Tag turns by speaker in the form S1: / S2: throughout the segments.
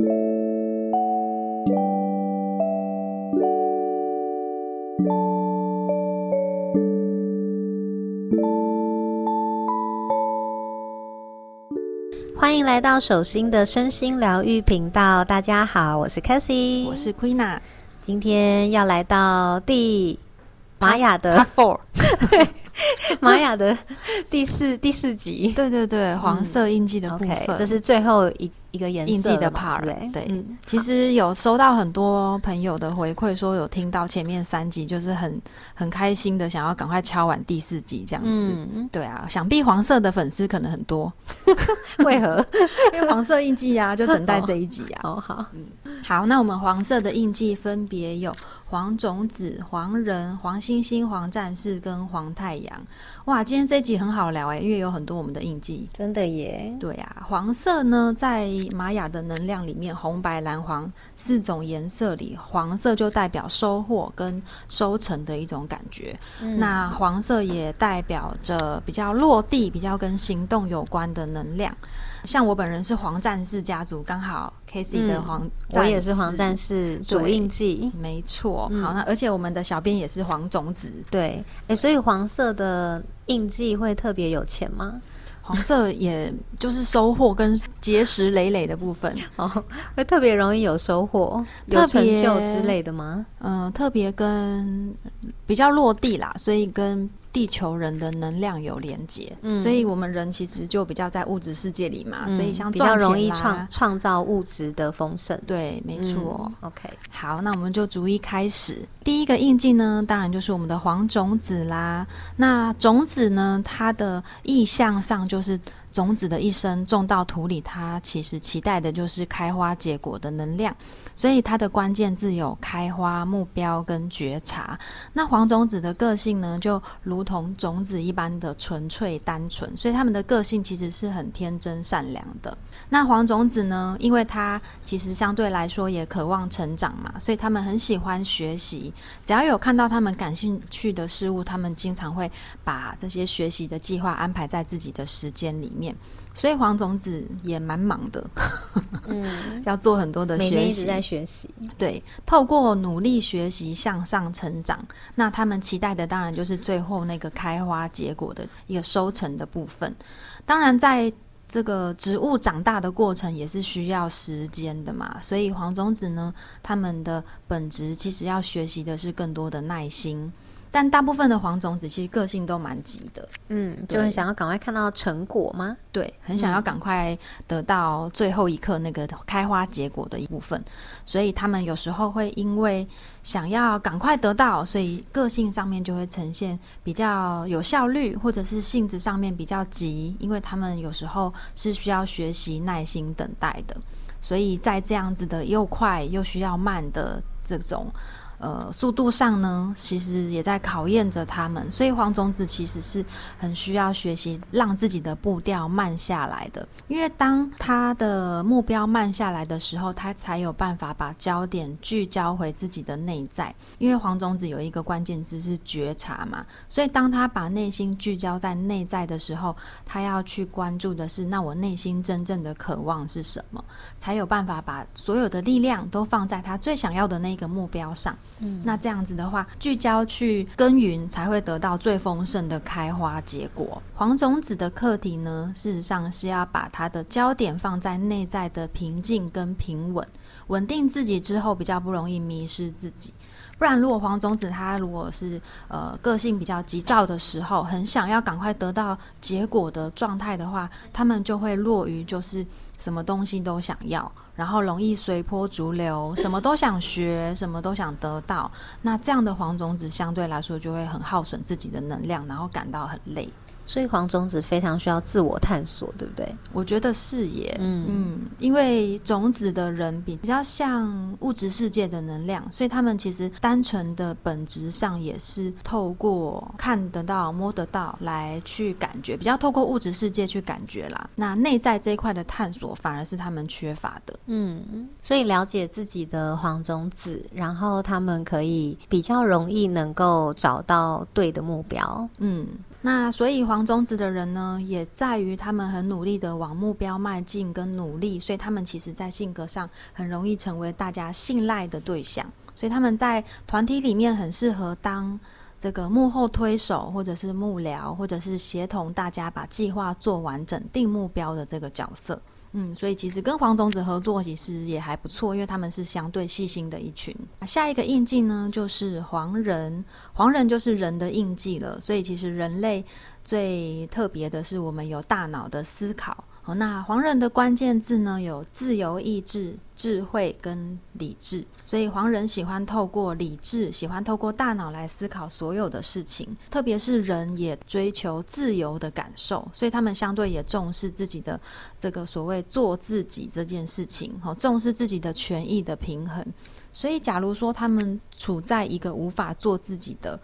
S1: 欢迎来到手心的身心疗愈频道。大家好，我是 Cassie，
S2: 我是 Queena。
S1: 今天要来到第玛雅的
S2: Four，
S1: 玛雅的第四第四集。
S2: 对对对，黄色印记的部分，
S1: 这是最后一。一个颜
S2: 色的 part，对，其实有收到很多朋友的回馈，说有听到前面三集，就是很很开心的，想要赶快敲完第四集这样子。对啊，想必黄色的粉丝可能很多，
S1: 为何？
S2: 因为黄色印记啊，就等待这一集啊。
S1: 哦，好，
S2: 好，那我们黄色的印记分别有黄种子、黄人、黄星星、黄战士跟黄太阳。哇，今天这集很好聊哎，因为有很多我们的印记，
S1: 真的耶。
S2: 对啊，黄色呢，在玛雅的能量里面，红、白、蓝、黄四种颜色里，黄色就代表收获跟收成的一种感觉。那黄色也代表着比较落地、比较跟行动有关的能量。像我本人是黄战士家族，刚好 K C 的黄，
S1: 我也是黄战士主印记，
S2: 没错。好，那而且我们的小编也是黄种子，
S1: 对。哎，所以黄色的印记会特别有钱吗？
S2: 黄色也就是收获跟结实累累的部分，
S1: 哦，会特别容易有收获、有成就之类的吗？
S2: 嗯，特别跟比较落地啦，所以跟。地球人的能量有连接，嗯所以我们人其实就比较在物质世界里嘛，所以像
S1: 比较容易创创造物质的丰盛。
S2: 对，没错。
S1: OK，
S2: 好，那我们就逐一开始。第一个印记呢，当然就是我们的黄种子啦。那种子呢，它的意象上就是种子的一生种到土里，它其实期待的就是开花结果的能量。所以它的关键字有开花、目标跟觉察。那黄种子的个性呢，就如同种子一般的纯粹单纯，所以他们的个性其实是很天真善良的。那黄种子呢，因为它其实相对来说也渴望成长嘛，所以他们很喜欢学习。只要有看到他们感兴趣的事物，他们经常会把这些学习的计划安排在自己的时间里面。所以黄种子也蛮忙的，嗯，要做很多的学习，
S1: 在学习。
S2: 对，透过努力学习向上成长，那他们期待的当然就是最后那个开花结果的一个收成的部分。当然，在这个植物长大的过程也是需要时间的嘛，所以黄种子呢，他们的本质其实要学习的是更多的耐心。但大部分的黄种子其实个性都蛮急的，
S1: 嗯，就很想要赶快看到成果吗？
S2: 对，很想要赶快得到最后一刻那个开花结果的一部分，所以他们有时候会因为想要赶快得到，所以个性上面就会呈现比较有效率，或者是性质上面比较急，因为他们有时候是需要学习耐心等待的，所以在这样子的又快又需要慢的这种。呃，速度上呢，其实也在考验着他们，所以黄种子其实是很需要学习让自己的步调慢下来的，因为当他的目标慢下来的时候，他才有办法把焦点聚焦回自己的内在。因为黄种子有一个关键字是觉察嘛，所以当他把内心聚焦在内在的时候，他要去关注的是，那我内心真正的渴望是什么，才有办法把所有的力量都放在他最想要的那个目标上。嗯，那这样子的话，聚焦去耕耘，才会得到最丰盛的开花结果。黄种子的课题呢，事实上是要把它的焦点放在内在的平静跟平稳，稳定自己之后，比较不容易迷失自己。不然，如果黄种子它如果是呃个性比较急躁的时候，很想要赶快得到结果的状态的话，他们就会落于就是什么东西都想要。然后容易随波逐流，什么都想学，什么都想得到。那这样的黄种子相对来说就会很耗损自己的能量，然后感到很累。
S1: 所以黄种子非常需要自我探索，对不对？
S2: 我觉得是耶，嗯嗯，因为种子的人比比较像物质世界的能量，所以他们其实单纯的本质上也是透过看得到、摸得到来去感觉，比较透过物质世界去感觉啦。那内在这一块的探索反而是他们缺乏的，
S1: 嗯，所以了解自己的黄种子，然后他们可以比较容易能够找到对的目标，
S2: 嗯。那所以黄种子的人呢，也在于他们很努力的往目标迈进跟努力，所以他们其实在性格上很容易成为大家信赖的对象，所以他们在团体里面很适合当这个幕后推手，或者是幕僚，或者是协同大家把计划做完整、定目标的这个角色。嗯，所以其实跟黄种子合作其实也还不错，因为他们是相对细心的一群。下一个印记呢，就是黄人，黄人就是人的印记了。所以其实人类最特别的是，我们有大脑的思考。那黄人的关键字呢，有自由意志、智慧跟理智。所以黄人喜欢透过理智，喜欢透过大脑来思考所有的事情。特别是人也追求自由的感受，所以他们相对也重视自己的这个所谓做自己这件事情，哈，重视自己的权益的平衡。所以，假如说他们处在一个无法做自己的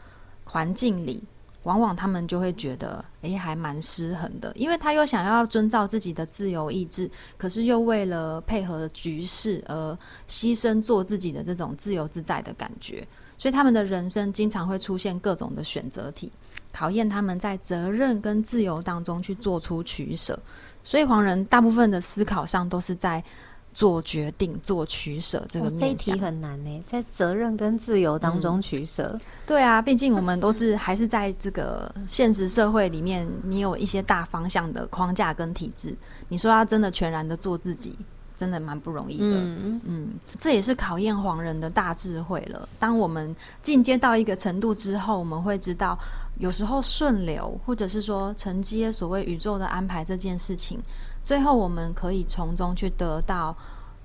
S2: 环境里。往往他们就会觉得，诶，还蛮失衡的，因为他又想要遵照自己的自由意志，可是又为了配合局势而牺牲做自己的这种自由自在的感觉，所以他们的人生经常会出现各种的选择题，考验他们在责任跟自由当中去做出取舍。所以黄人大部分的思考上都是在。做决定、做取舍，这个
S1: 这一题很难呢，在责任跟自由当中取舍。
S2: 对啊，毕竟我们都是还是在这个现实社会里面，你有一些大方向的框架跟体制。你说要真的全然的做自己，真的蛮不容易的。嗯嗯，这也是考验黄人的大智慧了。当我们进阶到一个程度之后，我们会知道，有时候顺流，或者是说承接所谓宇宙的安排这件事情。最后，我们可以从中去得到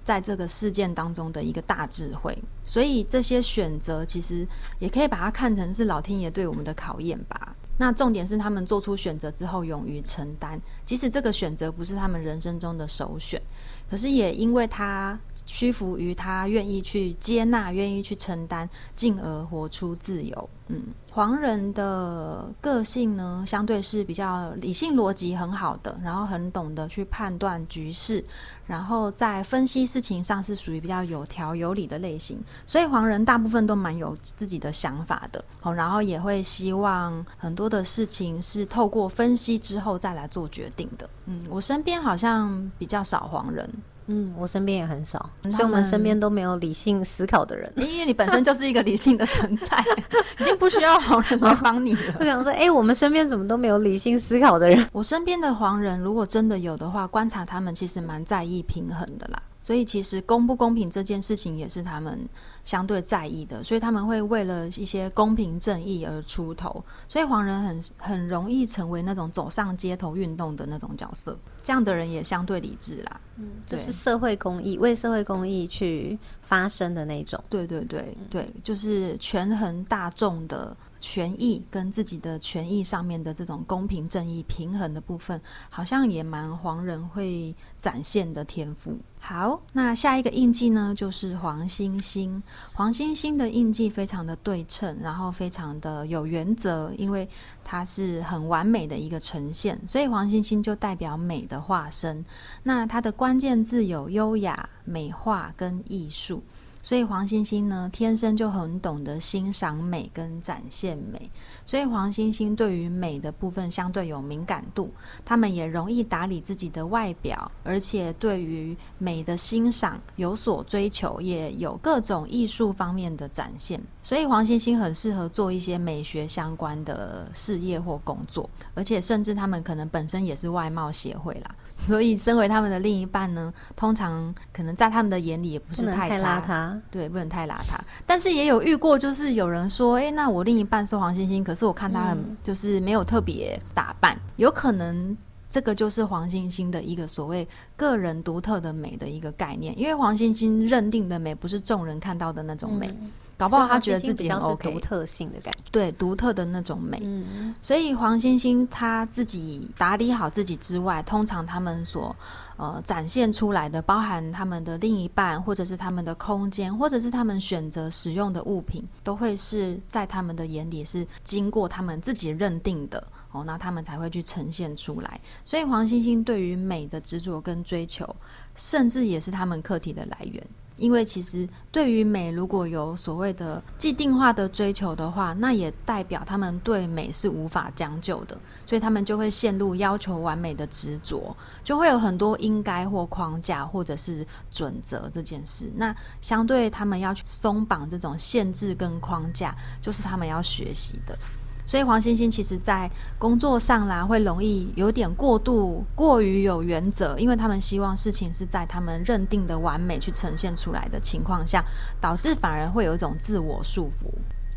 S2: 在这个事件当中的一个大智慧，所以这些选择其实也可以把它看成是老天爷对我们的考验吧。那重点是他们做出选择之后勇于承担，即使这个选择不是他们人生中的首选。可是也因为他屈服于他愿意去接纳、愿意去承担，进而活出自由。嗯，黄人的个性呢，相对是比较理性、逻辑很好的，然后很懂得去判断局势，然后在分析事情上是属于比较有条有理的类型。所以黄人大部分都蛮有自己的想法的，哦，然后也会希望很多的事情是透过分析之后再来做决定的。嗯，我身边好像比较少黄人。
S1: 嗯，我身边也很少，所以我们身边都没有理性思考的人。
S2: 因为你本身就是一个理性的存在，已经不需要黄人来帮你了。
S1: 我想说，哎，我们身边怎么都没有理性思考的人？
S2: 我身边的黄人，如果真的有的话，观察他们其实蛮在意平衡的啦。所以其实公不公平这件事情也是他们相对在意的，所以他们会为了一些公平正义而出头。所以黄人很很容易成为那种走上街头运动的那种角色，这样的人也相对理智啦。
S1: 嗯，就是社会公益，为社会公益去发声的那种。
S2: 对对对对，就是权衡大众的。权益跟自己的权益上面的这种公平正义平衡的部分，好像也蛮黄人会展现的天赋。好，那下一个印记呢，就是黄星星。黄星星的印记非常的对称，然后非常的有原则，因为它是很完美的一个呈现，所以黄星星就代表美的化身。那它的关键字有优雅、美化跟艺术。所以黄星星呢，天生就很懂得欣赏美跟展现美，所以黄星星对于美的部分相对有敏感度，他们也容易打理自己的外表，而且对于美的欣赏有所追求，也有各种艺术方面的展现。所以黄星星很适合做一些美学相关的事业或工作，而且甚至他们可能本身也是外貌协会啦。所以，身为他们的另一半呢，通常可能在他们的眼里也不是
S1: 太
S2: 邋
S1: 遢，
S2: 对，不能太邋遢。但是也有遇过，就是有人说，哎，那我另一半是黄星星，可是我看他很就是没有特别打扮，有可能这个就是黄星星的一个所谓个人独特的美的一个概念，因为黄星星认定的美不是众人看到的那种美。搞不好他觉得自己很 OK，
S1: 独特性的感觉，
S2: 对独特的那种美。嗯，所以黄星星他自己打理好自己之外，通常他们所呃展现出来的，包含他们的另一半，或者是他们的空间，或者是他们选择使用的物品，都会是在他们的眼里是经过他们自己认定的哦，那他们才会去呈现出来。所以黄星星对于美的执着跟追求，甚至也是他们课题的来源。因为其实对于美，如果有所谓的既定化的追求的话，那也代表他们对美是无法将就的，所以他们就会陷入要求完美的执着，就会有很多应该或框架或者是准则这件事。那相对他们要去松绑这种限制跟框架，就是他们要学习的。所以黄星星其实在工作上啦，会容易有点过度、过于有原则，因为他们希望事情是在他们认定的完美去呈现出来的情况下，导致反而会有一种自我束缚。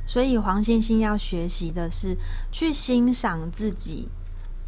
S2: 所以黄星星要学习的是去欣赏自己。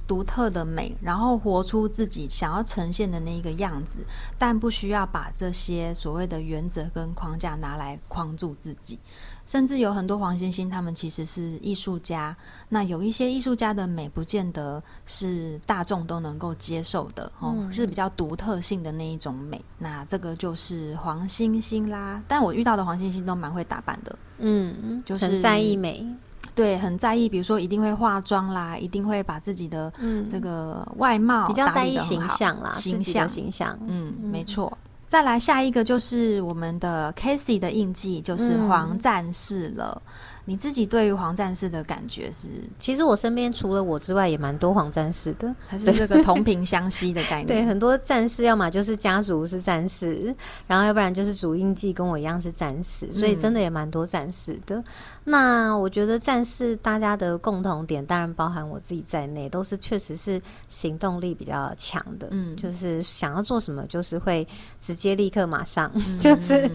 S2: 独特的美，然后活出自己想要呈现的那一个样子，但不需要把这些所谓的原则跟框架拿来框住自己。甚至有很多黄星星，他们其实是艺术家。那有一些艺术家的美，不见得是大众都能够接受的哦，是比较独特性的那一种美。那这个就是黄星星啦。但我遇到的黄星星都蛮会打扮的，
S1: 嗯，就是在意美。
S2: 对，很在意，比如说一定会化妆啦，一定会把自己的这个外貌
S1: 比较在意形象啦，
S2: 形象
S1: 形象，
S2: 嗯，没错。再来下一个就是我们的 k a s e y 的印记，就是黄战士了。你自己对于黄战士的感觉是？
S1: 其实我身边除了我之外，也蛮多黄战士的，
S2: 还是这个同频相吸的概念？
S1: 对，很多战士，要么就是家族是战士，然后要不然就是主印记跟我一样是战士，所以真的也蛮多战士的。那我觉得战士大家的共同点，当然包含我自己在内，都是确实是行动力比较强的，嗯，就是想要做什么，就是会直接立刻马上，就是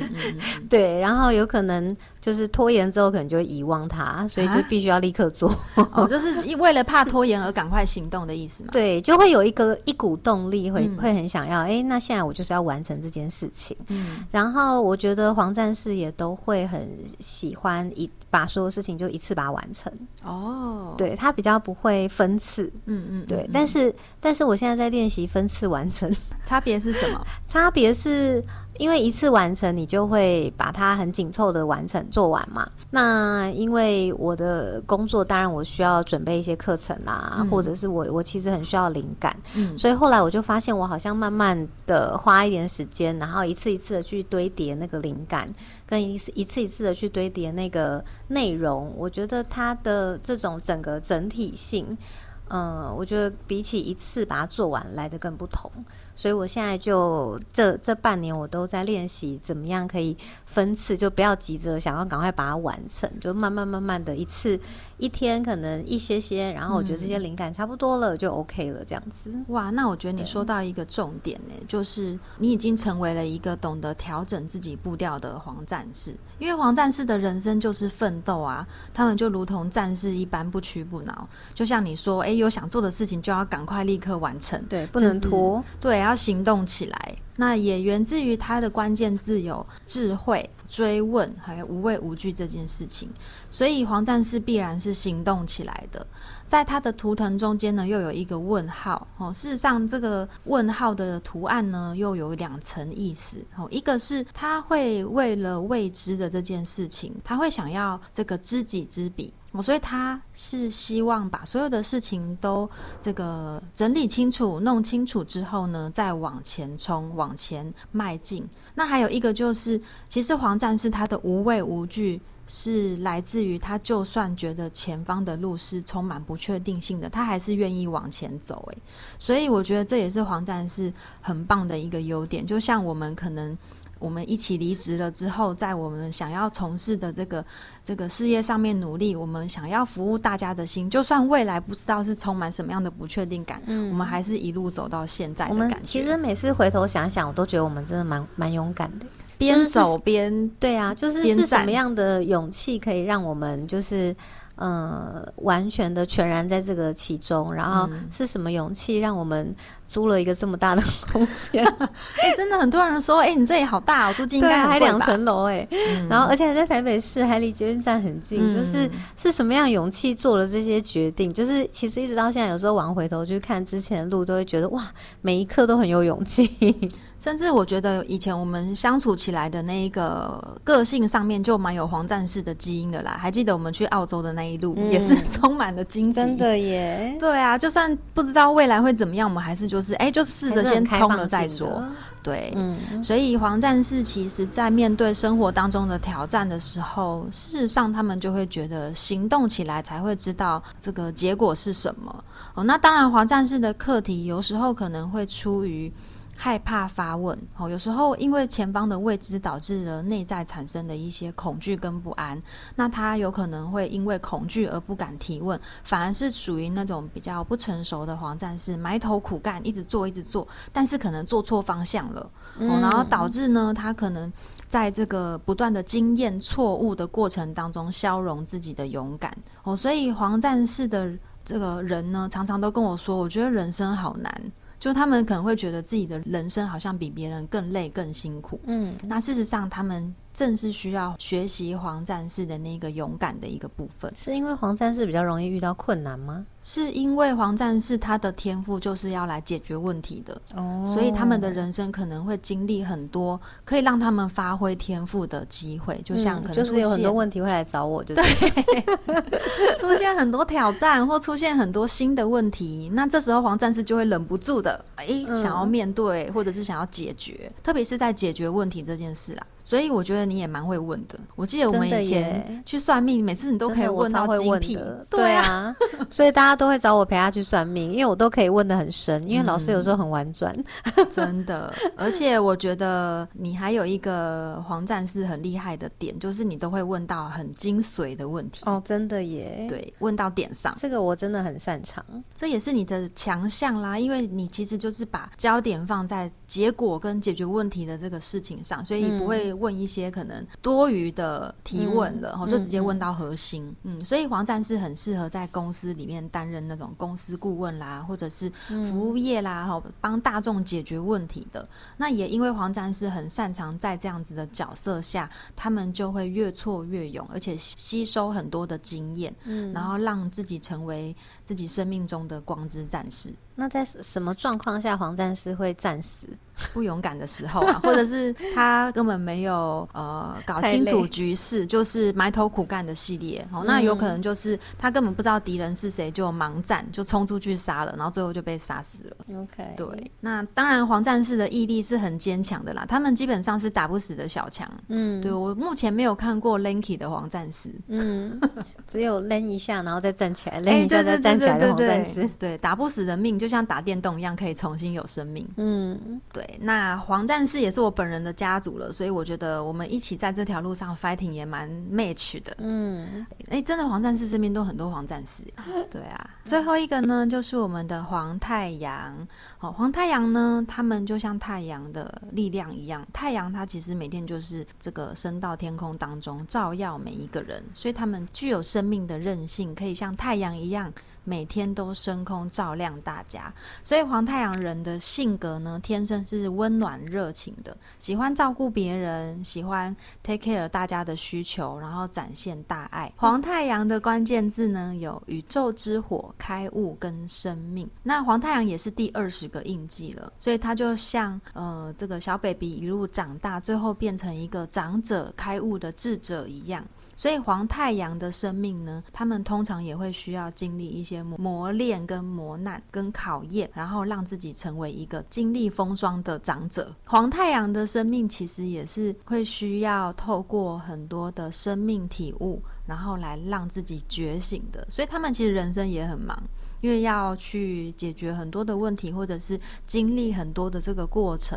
S1: 对，然后有可能就是拖延之后，可能就会遗忘它，所以就必须要立刻做，
S2: 哦，就是为了怕拖延而赶快行动的意思嘛？
S1: 对，就会有一个一股动力，会会很想要，哎，那现在我就是要完成这件事情，嗯，然后我觉得黄战士也都会很喜欢一把。把所有事情就一次把它完成哦，对他比较不会分次，嗯嗯，对，但是但是我现在在练习分次完成，
S2: 差别是什么？
S1: 差别是。因为一次完成，你就会把它很紧凑的完成做完嘛。那因为我的工作，当然我需要准备一些课程啦，或者是我我其实很需要灵感，嗯，所以后来我就发现，我好像慢慢的花一点时间，然后一次一次的去堆叠那个灵感，跟一次一次一次的去堆叠那个内容，我觉得它的这种整个整体性，嗯，我觉得比起一次把它做完来的更不同。所以我现在就这这半年，我都在练习怎么样可以分次，就不要急着想要赶快把它完成，就慢慢慢慢的一次一天可能一些些，然后我觉得这些灵感差不多了就 OK 了，这样子。
S2: 哇，那我觉得你说到一个重点呢，就是你已经成为了一个懂得调整自己步调的黄战士，因为黄战士的人生就是奋斗啊，他们就如同战士一般不屈不挠，就像你说，哎，有想做的事情就要赶快立刻完成，
S1: 对，不能拖，
S2: 对。要行动起来，那也源自于他的关键字有智慧、追问，还有无畏无惧这件事情。所以黄战士必然是行动起来的。在他的图腾中间呢，又有一个问号哦。事实上，这个问号的图案呢，又有两层意思哦。一个是他会为了未知的这件事情，他会想要这个知己知彼。我所以他是希望把所有的事情都这个整理清楚、弄清楚之后呢，再往前冲、往前迈进。那还有一个就是，其实黄战士他的无畏无惧是来自于他，就算觉得前方的路是充满不确定性的，他还是愿意往前走。诶，所以我觉得这也是黄战士很棒的一个优点。就像我们可能。我们一起离职了之后，在我们想要从事的这个这个事业上面努力，我们想要服务大家的心，就算未来不知道是充满什么样的不确定感，嗯，我们还是一路走到现在的感觉。
S1: 其实每次回头想想，我都觉得我们真的蛮蛮勇敢的，
S2: 边走边
S1: 对啊，就是是什么样的勇气可以让我们就是。呃，完全的全然在这个其中，然后是什么勇气让我们租了一个这么大的空间？
S2: 哎，真的很多人说，哎，你这里好大哦，租金应该
S1: 还两层楼哎，然后而且还在台北市，还离捷运站很近，就是是什么样勇气做了这些决定？就是其实一直到现在，有时候往回头去看之前的路，都会觉得哇，每一刻都很有勇气。
S2: 甚至我觉得以前我们相处起来的那一个个性上面就蛮有黄战士的基因的啦。还记得我们去澳洲的那一路，也是 充满了荆棘。
S1: 真的耶。
S2: 对啊，就算不知道未来会怎么样，我们还是就是哎，就试着先冲了再说。对，嗯。所以黄战士其实在面对生活当中的挑战的时候，事实上他们就会觉得行动起来才会知道这个结果是什么。哦，那当然黄战士的课题有时候可能会出于。害怕发问。哦，有时候因为前方的未知导致了内在产生的一些恐惧跟不安，那他有可能会因为恐惧而不敢提问，反而是属于那种比较不成熟的黄战士，埋头苦干，一直做一直做，但是可能做错方向了。哦，然后导致呢，他可能在这个不断的经验错误的过程当中消融自己的勇敢。哦，所以黄战士的这个人呢，常常都跟我说，我觉得人生好难。就他们可能会觉得自己的人生好像比别人更累、更辛苦。嗯，那事实上他们。正是需要学习黄战士的那个勇敢的一个部分，
S1: 是因为黄战士比较容易遇到困难吗？
S2: 是因为黄战士他的天赋就是要来解决问题的，哦，所以他们的人生可能会经历很多可以让他们发挥天赋的机会，就像可能
S1: 就是有很多问题会来找我，就对，
S2: 出现很多挑战或出现很多新的问题，那这时候黄战士就会忍不住的哎想要面对或者是想要解决，特别是在解决问题这件事啦。所以我觉得你也蛮会问的。我记得我们以前去算命，每次你都可以问到精辟。
S1: 对啊，所以大家都会找我陪他去算命，因为我都可以问的很深。因为老师有时候很婉转，
S2: 真的。而且我觉得你还有一个黄战士很厉害的点，就是你都会问到很精髓的问题。
S1: 哦，真的耶。
S2: 对，问到点上，
S1: 这个我真的很擅长。
S2: 这也是你的强项啦，因为你其实就是把焦点放在结果跟解决问题的这个事情上，所以不会。问一些可能多余的提问了，后就直接问到核心。嗯，所以黄战士很适合在公司里面担任那种公司顾问啦，或者是服务业啦，哈，帮大众解决问题的。那也因为黄战士很擅长在这样子的角色下，他们就会越挫越勇，而且吸收很多的经验，嗯，然后让自己成为自己生命中的光之战士。
S1: 那在什么状况下黄战士会战死？
S2: 不勇敢的时候啊，或者是他根本没有呃搞清楚局势，就是埋头苦干的系列哦。那有可能就是他根本不知道敌人是谁，就盲战，就冲出去杀了，然后最后就被杀死了。
S1: OK，
S2: 对。那当然黄战士的毅力是很坚强的啦，他们基本上是打不死的小强。嗯，对我目前没有看过 Lanky 的黄战士。嗯，
S1: 只有扔一下，然后再站起来，扔一下再站起来的黄战士。
S2: 对，打不死的命就像打电动一样，可以重新有生命。嗯，对。那黄战士也是我本人的家族了，所以我觉得我们一起在这条路上 fighting 也蛮 match 的。嗯，哎，真的黄战士身边都很多黄战士。对啊，最后一个呢，就是我们的黄太阳。好，黄太阳呢，他们就像太阳的力量一样，太阳它其实每天就是这个升到天空当中，照耀每一个人，所以他们具有生命的韧性，可以像太阳一样。每天都升空照亮大家，所以黄太阳人的性格呢，天生是温暖热情的，喜欢照顾别人，喜欢 take care 大家的需求，然后展现大爱。黄太阳的关键字呢，有宇宙之火、开悟跟生命。那黄太阳也是第二十个印记了，所以他就像呃这个小 baby 一路长大，最后变成一个长者、开悟的智者一样。所以黄太阳的生命呢，他们通常也会需要经历一些磨练、跟磨难、跟考验，然后让自己成为一个经历风霜的长者。黄太阳的生命其实也是会需要透过很多的生命体悟，然后来让自己觉醒的。所以他们其实人生也很忙，因为要去解决很多的问题，或者是经历很多的这个过程。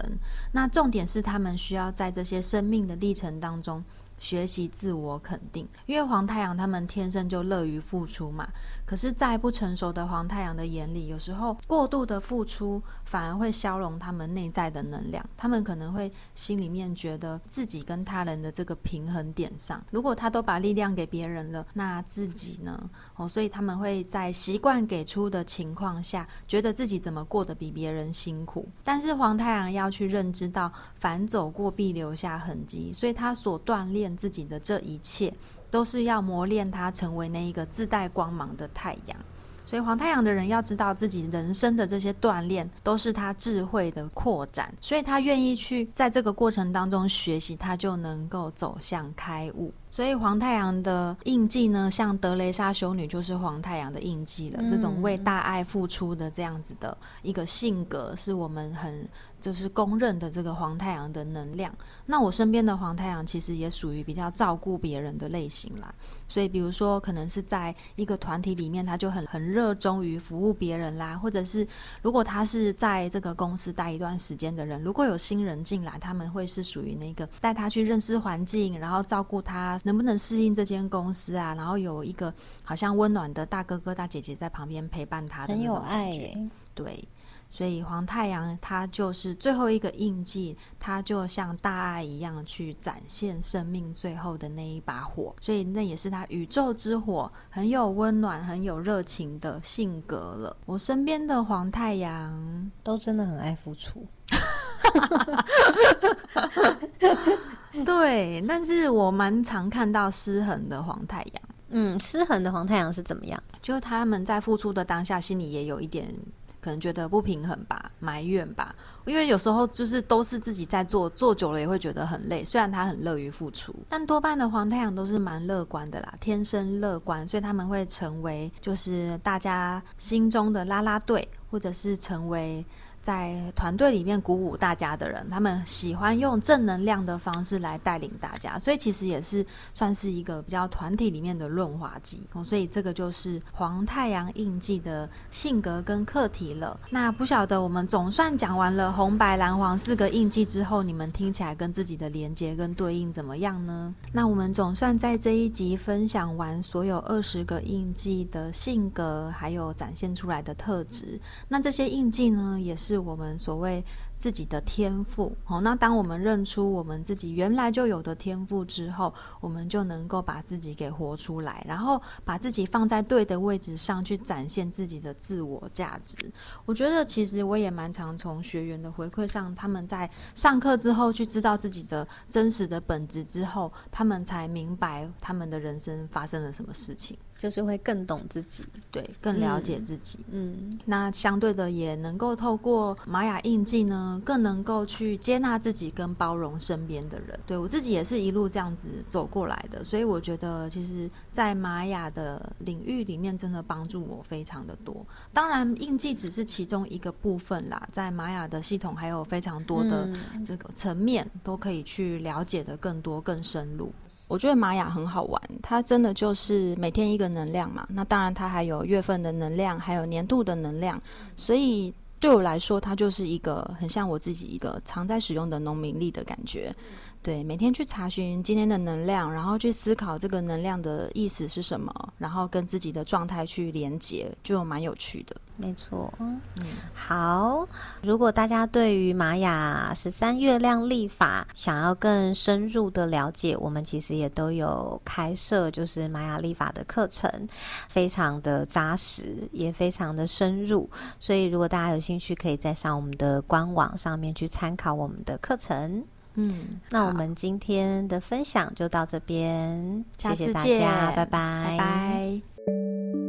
S2: 那重点是他们需要在这些生命的历程当中。学习自我肯定，因为黄太阳他们天生就乐于付出嘛。可是，在不成熟的黄太阳的眼里，有时候过度的付出反而会消融他们内在的能量。他们可能会心里面觉得自己跟他人的这个平衡点上，如果他都把力量给别人了，那自己呢？哦，所以他们会在习惯给出的情况下，觉得自己怎么过得比别人辛苦。但是黄太阳要去认知到，反走过必留下痕迹，所以他所锻炼自己的这一切。都是要磨练他成为那一个自带光芒的太阳，所以黄太阳的人要知道自己人生的这些锻炼都是他智慧的扩展，所以他愿意去在这个过程当中学习，他就能够走向开悟。所以黄太阳的印记呢，像德雷莎修女就是黄太阳的印记了。这种为大爱付出的这样子的一个性格，是我们很就是公认的这个黄太阳的能量。那我身边的黄太阳其实也属于比较照顾别人的类型啦。所以，比如说，可能是在一个团体里面，他就很很热衷于服务别人啦，或者是如果他是在这个公司待一段时间的人，如果有新人进来，他们会是属于那个带他去认识环境，然后照顾他能不能适应这间公司啊，然后有一个好像温暖的大哥哥大姐姐在旁边陪伴他的那种感觉，对。所以黄太阳他就是最后一个印记，他就像大爱一样去展现生命最后的那一把火，所以那也是他宇宙之火，很有温暖、很有热情的性格了。我身边的黄太阳
S1: 都真的很爱付出，
S2: 对，但是我蛮常看到失衡的黄太阳。
S1: 嗯，失衡的黄太阳是怎么样？
S2: 就是他们在付出的当下，心里也有一点。可能觉得不平衡吧，埋怨吧，因为有时候就是都是自己在做，做久了也会觉得很累。虽然他很乐于付出，但多半的黄太阳都是蛮乐观的啦，天生乐观，所以他们会成为就是大家心中的啦啦队，或者是成为。在团队里面鼓舞大家的人，他们喜欢用正能量的方式来带领大家，所以其实也是算是一个比较团体里面的润滑剂。所以这个就是黄太阳印记的性格跟课题了。那不晓得我们总算讲完了红白蓝黄四个印记之后，你们听起来跟自己的连接跟对应怎么样呢？那我们总算在这一集分享完所有二十个印记的性格，还有展现出来的特质。那这些印记呢，也是。是我们所谓。自己的天赋，好，那当我们认出我们自己原来就有的天赋之后，我们就能够把自己给活出来，然后把自己放在对的位置上去展现自己的自我价值。我觉得其实我也蛮常从学员的回馈上，他们在上课之后去知道自己的真实的本质之后，他们才明白他们的人生发生了什么事情，
S1: 就是会更懂自己，
S2: 对，更了解自己。嗯，那相对的也能够透过玛雅印记呢。更能够去接纳自己跟包容身边的人，对我自己也是一路这样子走过来的，所以我觉得其实，在玛雅的领域里面，真的帮助我非常的多。当然，印记只是其中一个部分啦，在玛雅的系统还有非常多的这个层面都可以去了解的更多、更深入。我觉得玛雅很好玩，它真的就是每天一个能量嘛。那当然，它还有月份的能量，还有年度的能量，所以。对我来说，它就是一个很像我自己一个常在使用的农民力的感觉。对，每天去查询今天的能量，然后去思考这个能量的意思是什么，然后跟自己的状态去连接，就蛮有趣的。
S1: 没错，嗯，好。如果大家对于玛雅十三月亮历法想要更深入的了解，我们其实也都有开设就是玛雅历法的课程，非常的扎实，也非常的深入。所以如果大家有兴趣，可以再上我们的官网上面去参考我们的课程。嗯，那我们今天的分享就到这边，谢谢大家，拜拜，
S2: 拜拜。